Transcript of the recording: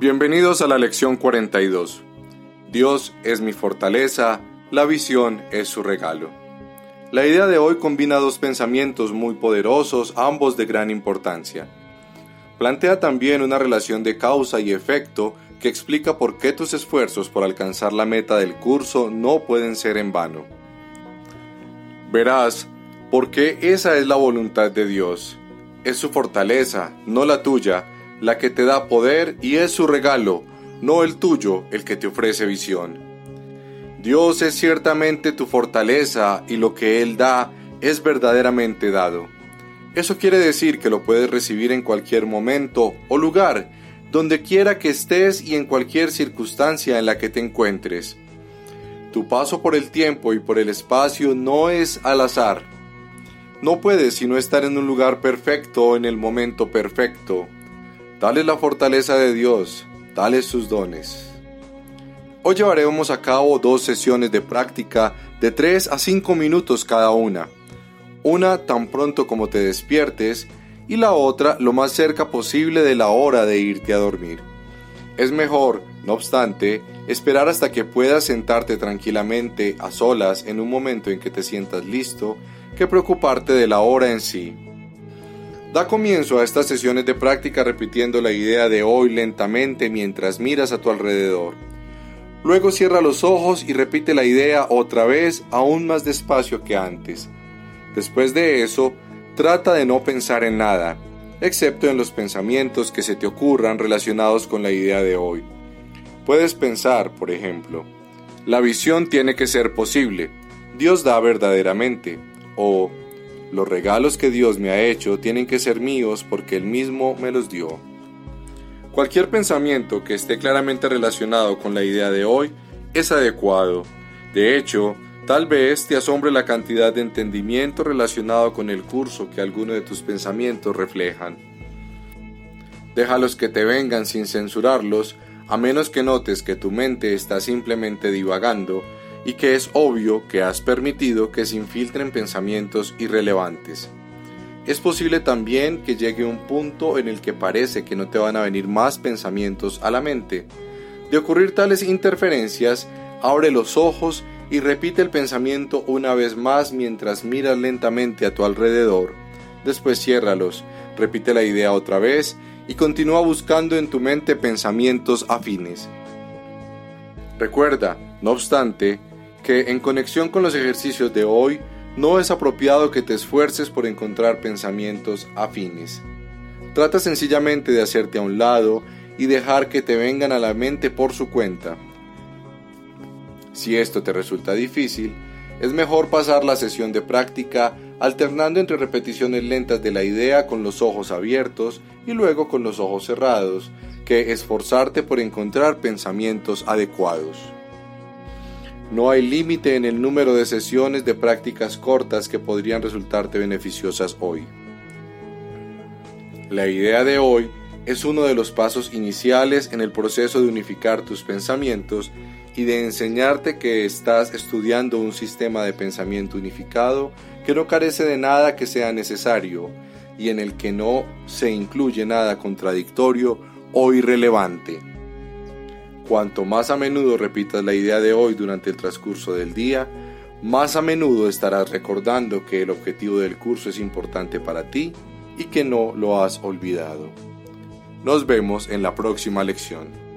Bienvenidos a la lección 42. Dios es mi fortaleza, la visión es su regalo. La idea de hoy combina dos pensamientos muy poderosos, ambos de gran importancia. Plantea también una relación de causa y efecto que explica por qué tus esfuerzos por alcanzar la meta del curso no pueden ser en vano. Verás, porque esa es la voluntad de Dios. Es su fortaleza, no la tuya, la que te da poder y es su regalo, no el tuyo el que te ofrece visión. Dios es ciertamente tu fortaleza y lo que Él da es verdaderamente dado. Eso quiere decir que lo puedes recibir en cualquier momento o lugar, donde quiera que estés y en cualquier circunstancia en la que te encuentres. Tu paso por el tiempo y por el espacio no es al azar. No puedes sino estar en un lugar perfecto en el momento perfecto. Tal es la fortaleza de Dios, tales sus dones. Hoy llevaremos a cabo dos sesiones de práctica de 3 a 5 minutos cada una. Una tan pronto como te despiertes y la otra lo más cerca posible de la hora de irte a dormir. Es mejor, no obstante, esperar hasta que puedas sentarte tranquilamente a solas en un momento en que te sientas listo que preocuparte de la hora en sí. Da comienzo a estas sesiones de práctica repitiendo la idea de hoy lentamente mientras miras a tu alrededor. Luego cierra los ojos y repite la idea otra vez aún más despacio que antes. Después de eso, trata de no pensar en nada, excepto en los pensamientos que se te ocurran relacionados con la idea de hoy. Puedes pensar, por ejemplo, la visión tiene que ser posible, Dios da verdaderamente, o los regalos que Dios me ha hecho tienen que ser míos porque Él mismo me los dio. Cualquier pensamiento que esté claramente relacionado con la idea de hoy es adecuado. De hecho, tal vez te asombre la cantidad de entendimiento relacionado con el curso que algunos de tus pensamientos reflejan. Déjalos que te vengan sin censurarlos, a menos que notes que tu mente está simplemente divagando y que es obvio que has permitido que se infiltren pensamientos irrelevantes. Es posible también que llegue un punto en el que parece que no te van a venir más pensamientos a la mente. De ocurrir tales interferencias, abre los ojos y repite el pensamiento una vez más mientras miras lentamente a tu alrededor. Después ciérralos, repite la idea otra vez y continúa buscando en tu mente pensamientos afines. Recuerda, no obstante, que en conexión con los ejercicios de hoy, no es apropiado que te esfuerces por encontrar pensamientos afines. Trata sencillamente de hacerte a un lado y dejar que te vengan a la mente por su cuenta. Si esto te resulta difícil, es mejor pasar la sesión de práctica alternando entre repeticiones lentas de la idea con los ojos abiertos y luego con los ojos cerrados, que esforzarte por encontrar pensamientos adecuados. No hay límite en el número de sesiones de prácticas cortas que podrían resultarte beneficiosas hoy. La idea de hoy es uno de los pasos iniciales en el proceso de unificar tus pensamientos y de enseñarte que estás estudiando un sistema de pensamiento unificado que no carece de nada que sea necesario y en el que no se incluye nada contradictorio o irrelevante. Cuanto más a menudo repitas la idea de hoy durante el transcurso del día, más a menudo estarás recordando que el objetivo del curso es importante para ti y que no lo has olvidado. Nos vemos en la próxima lección.